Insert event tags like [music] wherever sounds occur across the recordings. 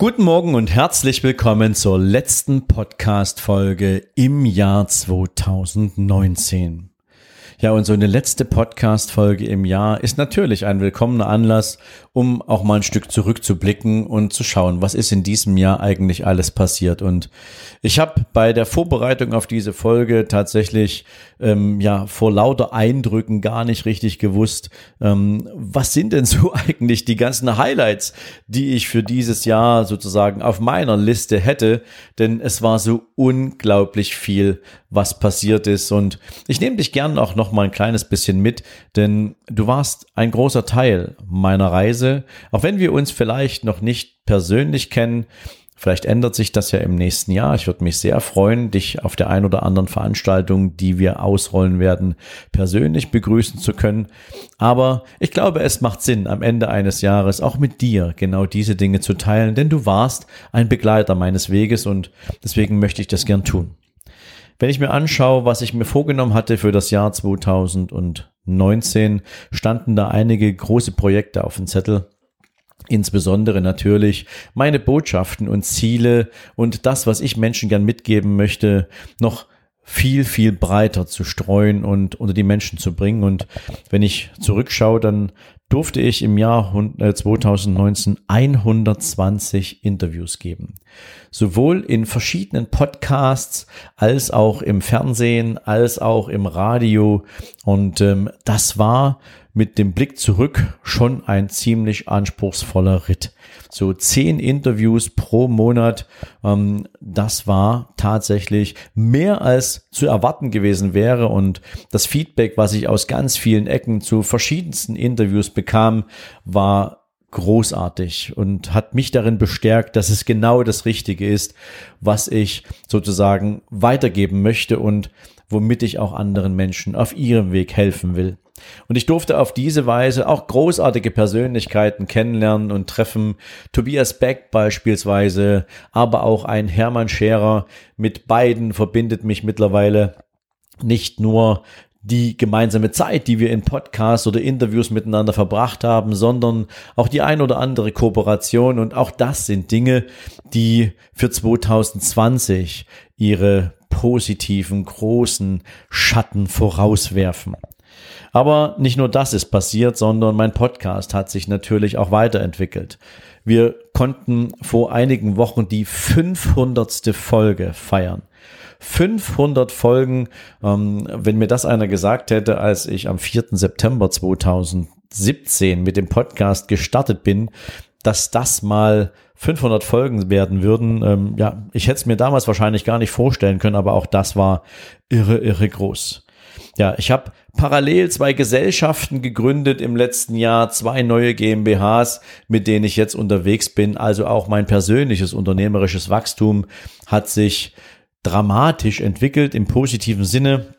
Guten Morgen und herzlich willkommen zur letzten Podcast-Folge im Jahr 2019. Ja, und so eine letzte Podcast-Folge im Jahr ist natürlich ein willkommener Anlass, um auch mal ein Stück zurückzublicken und zu schauen, was ist in diesem Jahr eigentlich alles passiert. Und ich habe bei der Vorbereitung auf diese Folge tatsächlich ähm, ja vor lauter Eindrücken gar nicht richtig gewusst, ähm, was sind denn so [laughs] eigentlich die ganzen Highlights, die ich für dieses Jahr sozusagen auf meiner Liste hätte, denn es war so unglaublich viel, was passiert ist. Und ich nehme dich gern auch noch mal ein kleines bisschen mit, denn du warst ein großer Teil meiner Reise, auch wenn wir uns vielleicht noch nicht persönlich kennen. Vielleicht ändert sich das ja im nächsten Jahr. Ich würde mich sehr freuen, dich auf der ein oder anderen Veranstaltung, die wir ausrollen werden, persönlich begrüßen zu können. Aber ich glaube, es macht Sinn, am Ende eines Jahres auch mit dir genau diese Dinge zu teilen, denn du warst ein Begleiter meines Weges und deswegen möchte ich das gern tun. Wenn ich mir anschaue, was ich mir vorgenommen hatte für das Jahr 2019, standen da einige große Projekte auf dem Zettel. Insbesondere natürlich meine Botschaften und Ziele und das, was ich Menschen gern mitgeben möchte, noch viel, viel breiter zu streuen und unter die Menschen zu bringen. Und wenn ich zurückschaue, dann durfte ich im Jahr 2019 120 Interviews geben. Sowohl in verschiedenen Podcasts als auch im Fernsehen, als auch im Radio. Und ähm, das war mit dem Blick zurück schon ein ziemlich anspruchsvoller Ritt. So zehn Interviews pro Monat, ähm, das war tatsächlich mehr als zu erwarten gewesen wäre. Und das Feedback, was ich aus ganz vielen Ecken zu verschiedensten Interviews bekam, war großartig und hat mich darin bestärkt, dass es genau das Richtige ist, was ich sozusagen weitergeben möchte und womit ich auch anderen Menschen auf ihrem Weg helfen will. Und ich durfte auf diese Weise auch großartige Persönlichkeiten kennenlernen und treffen. Tobias Beck beispielsweise, aber auch ein Hermann Scherer. Mit beiden verbindet mich mittlerweile nicht nur die gemeinsame Zeit, die wir in Podcasts oder Interviews miteinander verbracht haben, sondern auch die ein oder andere Kooperation. Und auch das sind Dinge, die für 2020 ihre positiven, großen Schatten vorauswerfen. Aber nicht nur das ist passiert, sondern mein Podcast hat sich natürlich auch weiterentwickelt. Wir konnten vor einigen Wochen die 500. Folge feiern. 500 Folgen, ähm, wenn mir das einer gesagt hätte, als ich am 4. September 2017 mit dem Podcast gestartet bin, dass das mal 500 Folgen werden würden. Ähm, ja, ich hätte es mir damals wahrscheinlich gar nicht vorstellen können, aber auch das war irre, irre groß. Ja, ich habe parallel zwei Gesellschaften gegründet im letzten Jahr, zwei neue GmbHs, mit denen ich jetzt unterwegs bin. Also auch mein persönliches unternehmerisches Wachstum hat sich dramatisch entwickelt im positiven Sinne.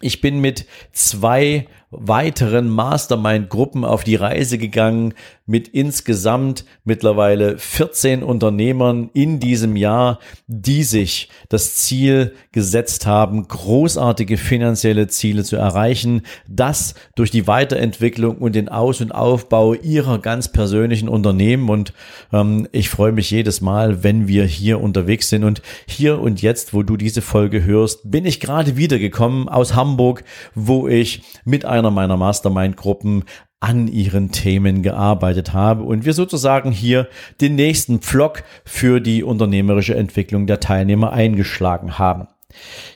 Ich bin mit zwei weiteren Mastermind-Gruppen auf die Reise gegangen mit insgesamt mittlerweile 14 Unternehmern in diesem Jahr, die sich das Ziel gesetzt haben, großartige finanzielle Ziele zu erreichen, das durch die Weiterentwicklung und den Aus- und Aufbau ihrer ganz persönlichen Unternehmen. Und ähm, ich freue mich jedes Mal, wenn wir hier unterwegs sind. Und hier und jetzt, wo du diese Folge hörst, bin ich gerade wiedergekommen aus Hamburg, wo ich mit einer meiner Mastermind-Gruppen an ihren Themen gearbeitet habe und wir sozusagen hier den nächsten Pflock für die unternehmerische Entwicklung der Teilnehmer eingeschlagen haben.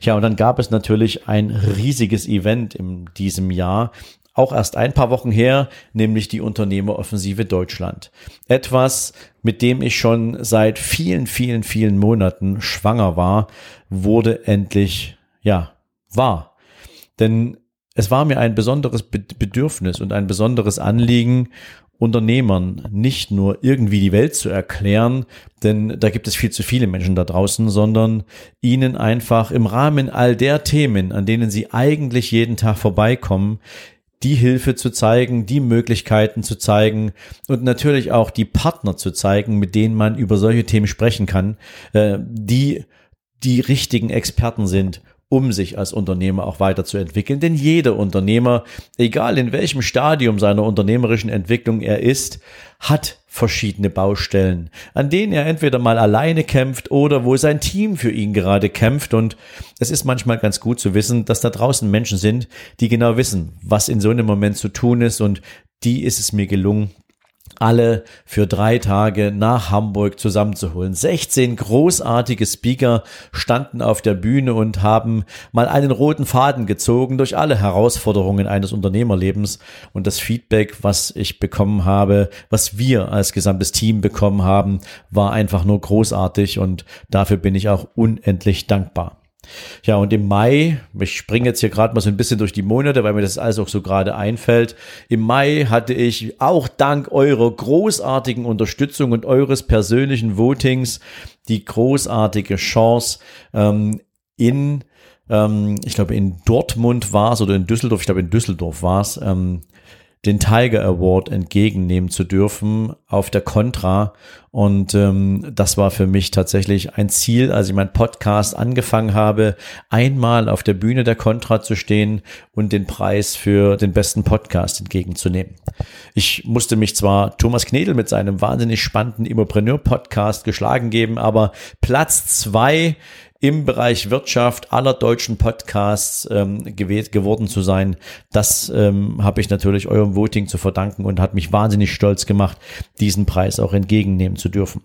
Ja, und dann gab es natürlich ein riesiges Event in diesem Jahr, auch erst ein paar Wochen her, nämlich die Unternehmeroffensive Deutschland. Etwas, mit dem ich schon seit vielen, vielen, vielen Monaten schwanger war, wurde endlich, ja, wahr. Denn es war mir ein besonderes Bedürfnis und ein besonderes Anliegen, Unternehmern nicht nur irgendwie die Welt zu erklären, denn da gibt es viel zu viele Menschen da draußen, sondern ihnen einfach im Rahmen all der Themen, an denen sie eigentlich jeden Tag vorbeikommen, die Hilfe zu zeigen, die Möglichkeiten zu zeigen und natürlich auch die Partner zu zeigen, mit denen man über solche Themen sprechen kann, äh, die die richtigen Experten sind, um sich als Unternehmer auch weiterzuentwickeln. Denn jeder Unternehmer, egal in welchem Stadium seiner unternehmerischen Entwicklung er ist, hat verschiedene Baustellen, an denen er entweder mal alleine kämpft oder wo sein Team für ihn gerade kämpft. Und es ist manchmal ganz gut zu wissen, dass da draußen Menschen sind, die genau wissen, was in so einem Moment zu tun ist. Und die ist es mir gelungen, alle für drei Tage nach Hamburg zusammenzuholen. 16 großartige Speaker standen auf der Bühne und haben mal einen roten Faden gezogen durch alle Herausforderungen eines Unternehmerlebens und das Feedback, was ich bekommen habe, was wir als gesamtes Team bekommen haben, war einfach nur großartig und dafür bin ich auch unendlich dankbar. Ja, und im Mai, ich springe jetzt hier gerade mal so ein bisschen durch die Monate, weil mir das alles auch so gerade einfällt. Im Mai hatte ich auch dank eurer großartigen Unterstützung und eures persönlichen Votings die großartige Chance, ähm, in, ähm, ich glaube, in Dortmund war es oder in Düsseldorf, ich glaube, in Düsseldorf war es, ähm, den Tiger Award entgegennehmen zu dürfen auf der Contra. Und ähm, das war für mich tatsächlich ein Ziel, als ich meinen Podcast angefangen habe, einmal auf der Bühne der Contra zu stehen und den Preis für den besten Podcast entgegenzunehmen. Ich musste mich zwar Thomas Knedel mit seinem wahnsinnig spannenden Immopreneur-Podcast geschlagen geben, aber Platz zwei im Bereich Wirtschaft aller deutschen Podcasts ähm, gewählt geworden zu sein. Das ähm, habe ich natürlich eurem Voting zu verdanken und hat mich wahnsinnig stolz gemacht, diesen Preis auch entgegennehmen zu dürfen.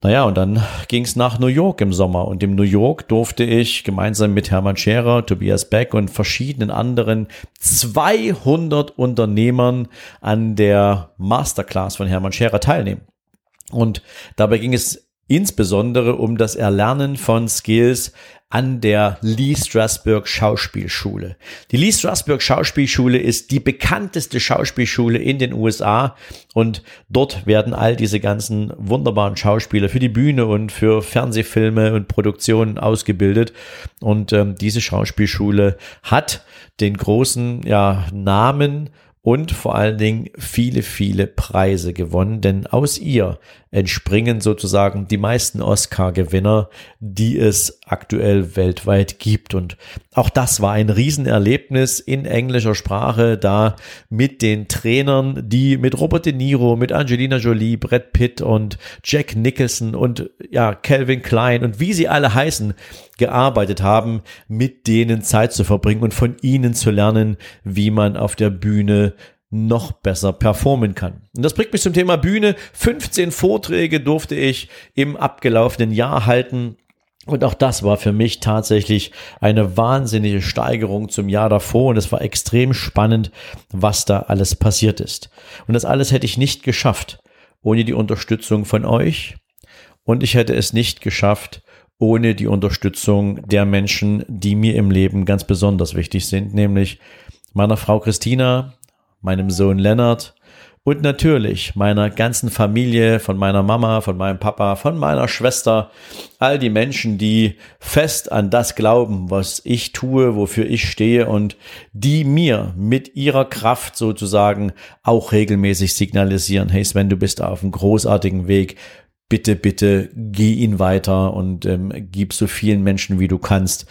Naja, und dann ging es nach New York im Sommer. Und im New York durfte ich gemeinsam mit Hermann Scherer, Tobias Beck und verschiedenen anderen 200 Unternehmern an der Masterclass von Hermann Scherer teilnehmen. Und dabei ging es insbesondere um das Erlernen von Skills an der Lee Strasberg Schauspielschule. Die Lee Strasberg Schauspielschule ist die bekannteste Schauspielschule in den USA und dort werden all diese ganzen wunderbaren Schauspieler für die Bühne und für Fernsehfilme und Produktionen ausgebildet und ähm, diese Schauspielschule hat den großen ja, Namen und vor allen Dingen viele, viele Preise gewonnen, denn aus ihr entspringen sozusagen die meisten Oscar-Gewinner, die es aktuell weltweit gibt. Und auch das war ein Riesenerlebnis in englischer Sprache, da mit den Trainern, die mit Robert De Niro, mit Angelina Jolie, Brad Pitt und Jack Nicholson und ja, Calvin Klein und wie sie alle heißen, gearbeitet haben, mit denen Zeit zu verbringen und von ihnen zu lernen, wie man auf der Bühne noch besser performen kann. Und das bringt mich zum Thema Bühne. 15 Vorträge durfte ich im abgelaufenen Jahr halten. Und auch das war für mich tatsächlich eine wahnsinnige Steigerung zum Jahr davor. Und es war extrem spannend, was da alles passiert ist. Und das alles hätte ich nicht geschafft ohne die Unterstützung von euch. Und ich hätte es nicht geschafft ohne die Unterstützung der Menschen, die mir im Leben ganz besonders wichtig sind, nämlich meiner Frau Christina, meinem Sohn Lennart und natürlich meiner ganzen Familie, von meiner Mama, von meinem Papa, von meiner Schwester, all die Menschen, die fest an das glauben, was ich tue, wofür ich stehe und die mir mit ihrer Kraft sozusagen auch regelmäßig signalisieren, hey Sven, du bist auf einem großartigen Weg, bitte, bitte geh ihn weiter und ähm, gib so vielen Menschen, wie du kannst,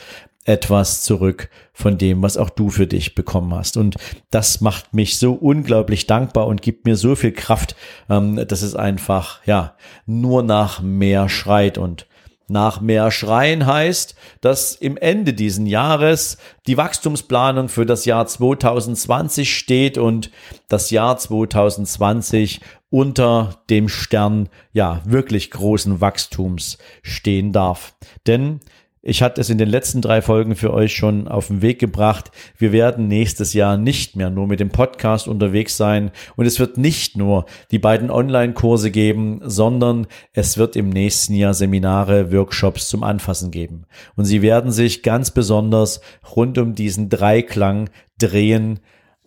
etwas zurück von dem, was auch du für dich bekommen hast. Und das macht mich so unglaublich dankbar und gibt mir so viel Kraft, ähm, dass es einfach, ja, nur nach mehr schreit und nach mehr Schreien heißt, dass im Ende diesen Jahres die Wachstumsplanung für das Jahr 2020 steht und das Jahr 2020 unter dem Stern ja wirklich großen Wachstums stehen darf. Denn ich hatte es in den letzten drei Folgen für euch schon auf den Weg gebracht. Wir werden nächstes Jahr nicht mehr nur mit dem Podcast unterwegs sein und es wird nicht nur die beiden Online-Kurse geben, sondern es wird im nächsten Jahr Seminare, Workshops zum Anfassen geben. Und sie werden sich ganz besonders rund um diesen Dreiklang drehen.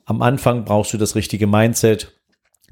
Am Anfang brauchst du das richtige Mindset.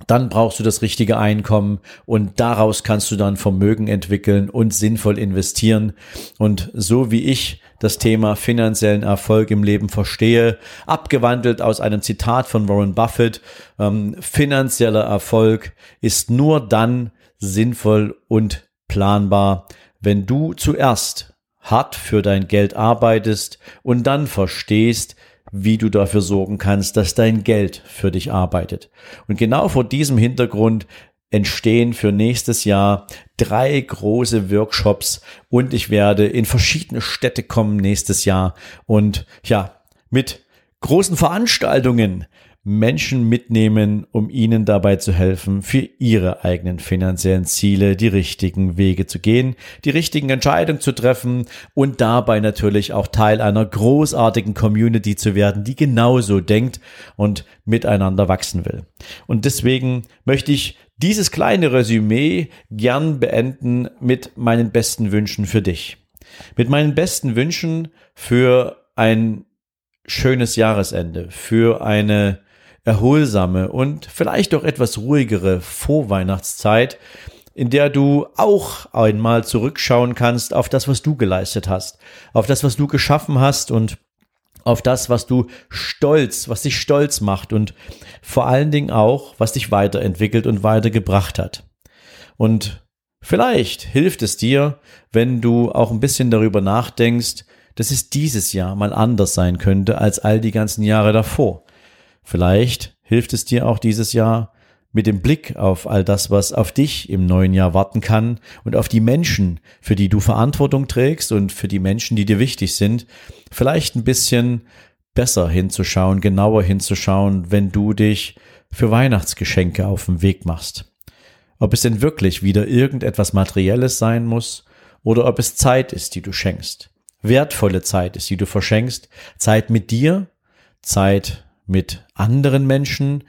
Dann brauchst du das richtige Einkommen und daraus kannst du dann Vermögen entwickeln und sinnvoll investieren. Und so wie ich das Thema finanziellen Erfolg im Leben verstehe, abgewandelt aus einem Zitat von Warren Buffett, ähm, finanzieller Erfolg ist nur dann sinnvoll und planbar, wenn du zuerst hart für dein Geld arbeitest und dann verstehst, wie du dafür sorgen kannst, dass dein Geld für dich arbeitet. Und genau vor diesem Hintergrund entstehen für nächstes Jahr drei große Workshops und ich werde in verschiedene Städte kommen nächstes Jahr und ja, mit großen Veranstaltungen Menschen mitnehmen, um ihnen dabei zu helfen, für ihre eigenen finanziellen Ziele die richtigen Wege zu gehen, die richtigen Entscheidungen zu treffen und dabei natürlich auch Teil einer großartigen Community zu werden, die genauso denkt und miteinander wachsen will. Und deswegen möchte ich dieses kleine Resümee gern beenden mit meinen besten Wünschen für dich. Mit meinen besten Wünschen für ein schönes Jahresende, für eine erholsame und vielleicht auch etwas ruhigere Vorweihnachtszeit, in der du auch einmal zurückschauen kannst auf das, was du geleistet hast, auf das, was du geschaffen hast und auf das, was du stolz, was dich stolz macht und vor allen Dingen auch, was dich weiterentwickelt und weitergebracht hat. Und vielleicht hilft es dir, wenn du auch ein bisschen darüber nachdenkst, dass es dieses Jahr mal anders sein könnte als all die ganzen Jahre davor. Vielleicht hilft es dir auch dieses Jahr mit dem Blick auf all das, was auf dich im neuen Jahr warten kann und auf die Menschen, für die du Verantwortung trägst und für die Menschen, die dir wichtig sind, vielleicht ein bisschen besser hinzuschauen, genauer hinzuschauen, wenn du dich für Weihnachtsgeschenke auf den Weg machst. Ob es denn wirklich wieder irgendetwas Materielles sein muss oder ob es Zeit ist, die du schenkst. Wertvolle Zeit ist, die du verschenkst. Zeit mit dir, Zeit mit anderen Menschen,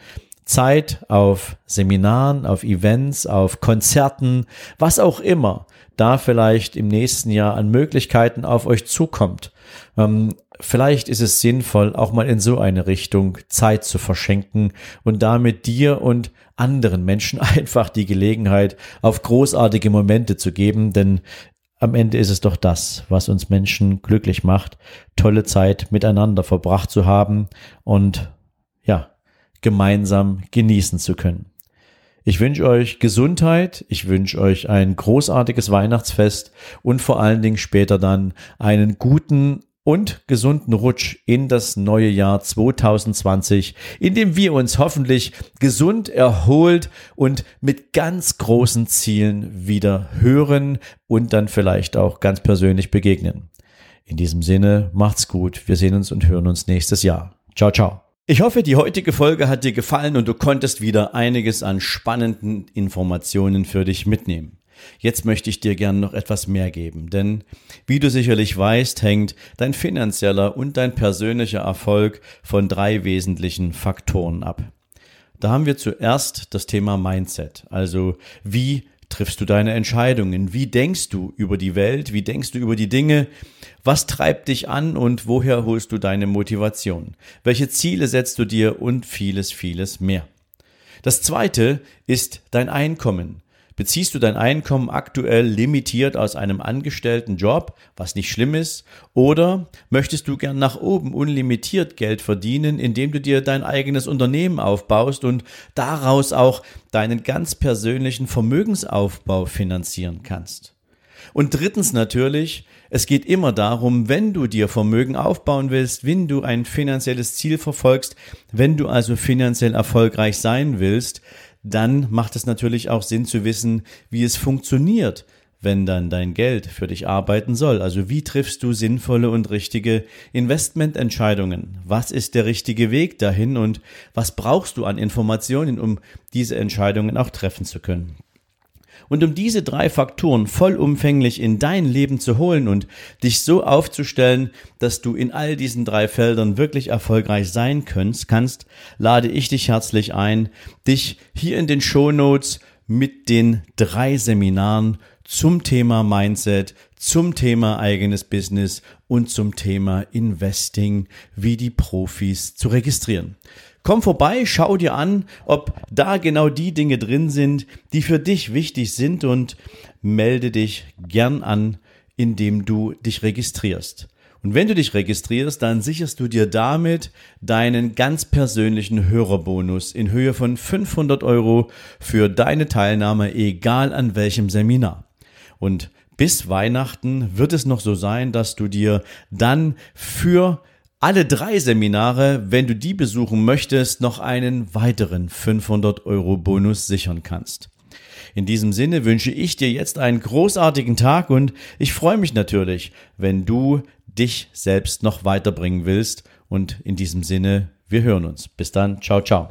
Zeit auf Seminaren, auf Events, auf Konzerten, was auch immer da vielleicht im nächsten Jahr an Möglichkeiten auf euch zukommt. Ähm, vielleicht ist es sinnvoll, auch mal in so eine Richtung Zeit zu verschenken und damit dir und anderen Menschen [laughs] einfach die Gelegenheit auf großartige Momente zu geben, denn am Ende ist es doch das, was uns Menschen glücklich macht, tolle Zeit miteinander verbracht zu haben und ja, gemeinsam genießen zu können. Ich wünsche euch Gesundheit, ich wünsche euch ein großartiges Weihnachtsfest und vor allen Dingen später dann einen guten und gesunden Rutsch in das neue Jahr 2020, in dem wir uns hoffentlich gesund, erholt und mit ganz großen Zielen wieder hören und dann vielleicht auch ganz persönlich begegnen. In diesem Sinne, macht's gut. Wir sehen uns und hören uns nächstes Jahr. Ciao, ciao. Ich hoffe, die heutige Folge hat dir gefallen und du konntest wieder einiges an spannenden Informationen für dich mitnehmen. Jetzt möchte ich dir gern noch etwas mehr geben, denn wie du sicherlich weißt, hängt dein finanzieller und dein persönlicher Erfolg von drei wesentlichen Faktoren ab. Da haben wir zuerst das Thema Mindset, also wie triffst du deine Entscheidungen, wie denkst du über die Welt, wie denkst du über die Dinge, was treibt dich an und woher holst du deine Motivation, welche Ziele setzt du dir und vieles, vieles mehr. Das zweite ist dein Einkommen. Beziehst du dein Einkommen aktuell limitiert aus einem angestellten Job, was nicht schlimm ist, oder möchtest du gern nach oben unlimitiert Geld verdienen, indem du dir dein eigenes Unternehmen aufbaust und daraus auch deinen ganz persönlichen Vermögensaufbau finanzieren kannst? Und drittens natürlich, es geht immer darum, wenn du dir Vermögen aufbauen willst, wenn du ein finanzielles Ziel verfolgst, wenn du also finanziell erfolgreich sein willst, dann macht es natürlich auch Sinn zu wissen, wie es funktioniert, wenn dann dein Geld für dich arbeiten soll. Also wie triffst du sinnvolle und richtige Investmententscheidungen? Was ist der richtige Weg dahin und was brauchst du an Informationen, um diese Entscheidungen auch treffen zu können? Und um diese drei Faktoren vollumfänglich in dein Leben zu holen und dich so aufzustellen, dass du in all diesen drei Feldern wirklich erfolgreich sein kannst, kannst lade ich dich herzlich ein, dich hier in den Show Notes mit den drei Seminaren zum Thema Mindset, zum Thema eigenes Business und zum Thema Investing wie die Profis zu registrieren. Komm vorbei, schau dir an, ob da genau die Dinge drin sind, die für dich wichtig sind und melde dich gern an, indem du dich registrierst. Und wenn du dich registrierst, dann sicherst du dir damit deinen ganz persönlichen Hörerbonus in Höhe von 500 Euro für deine Teilnahme, egal an welchem Seminar. Und bis Weihnachten wird es noch so sein, dass du dir dann für alle drei Seminare, wenn du die besuchen möchtest, noch einen weiteren 500 Euro Bonus sichern kannst. In diesem Sinne wünsche ich dir jetzt einen großartigen Tag und ich freue mich natürlich, wenn du dich selbst noch weiterbringen willst. Und in diesem Sinne, wir hören uns. Bis dann, ciao, ciao.